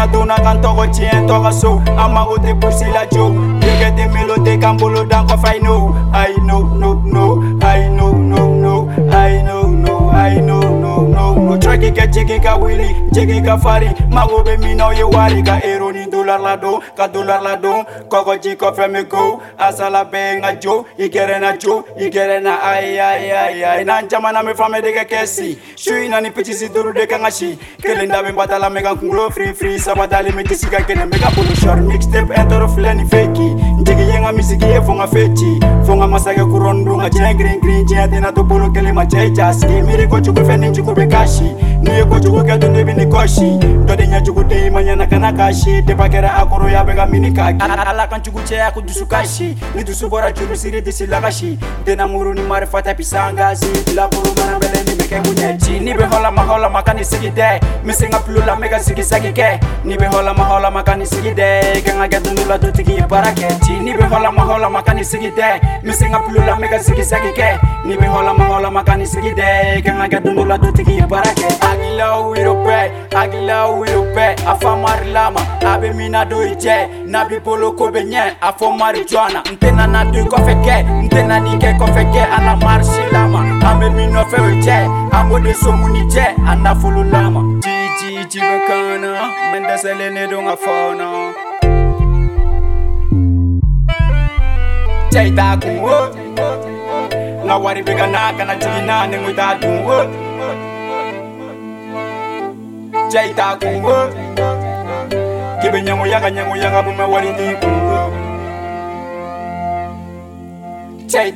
na donanga n tɔgɔ tiɲɛ tɔgɔ so an mago tɛ kusi la jo yɛgɛ tɛ melo tɛ kan bolo dan kɔfɛ ayi no I no no no I no no no I no no I no no no no traki kɛ jigi ka wuli jigi ka fari mago bɛ min na o ye wari ka ero dular la do ka dular la do koko ji ko femi go asala be nga jo igere na jo igere na ai ai ai ai na njama na me fame de kesi shui na ni pichi si duru de kanga shi kele nda me batala me kan kulo free free sabata le me kisi ka kene me ka polo short mixtape entoro flani fakey tiki yenga misiki ye fonga feti fonga masake kurondunga chai green green chai tena tupulu kele machai chaski miri kochu kufe ni nchuku bekashi nuye kochu kuke tundu bini koshi dode nya chuku te imanya na kanakashi tepakera akuru ya bega mini kaki ala kan chuku chai aku dusu kashi ni dusu bora churu siri disi lagashi tena muru ni marifata pisangazi la buru manambe ke kunye ji ni be hɔlama hɔlama ka ni sigi de min sen ka pulu la me ka sigisɛgi kɛ ni be hɔlama hɔlama ka ni sigi de ke nga getu nula dundu la para ke baara ji ni be hɔlama hɔlama ka ni sigi de min sen ka la me ka ni be hɔlama hɔlama ka sigi de ke nga getu nula dundu la para ke agila kɛ hakilaw agila bɛɛ hakilaw afa mar lama abe mina do i n'a b'i polo ko be ɲɛ a fɔ mari na du ko fe ke ntena ni ke ko fe ke kɛ mar lama an wode somuni jɛ a nafolo lama jijiji bɛ kan na mɛn dɛsɛlen ne don ka fɔɔnɔ cɛ i t'a kun o nka wari bɛ ka n'a kana jigin n'a ni n t'a dun o cɛ i t'a kun o k'i bɛ ɲɛngoya ka ɲɛngoya ka bɔ n bɛ wari di kun o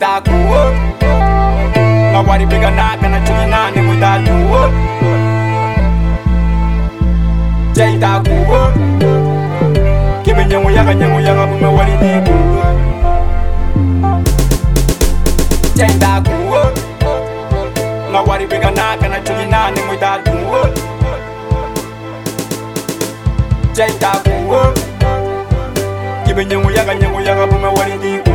t'a kun o. wari mbega naka na cumi nane gutatu jaitaku kimenyanguyaga nyanguyaga bume wari nibu jaitaku nga wari mbega naka na cumi nane gutatu jaitaku kimenyanguyaga nyanguyaga bume wari nibu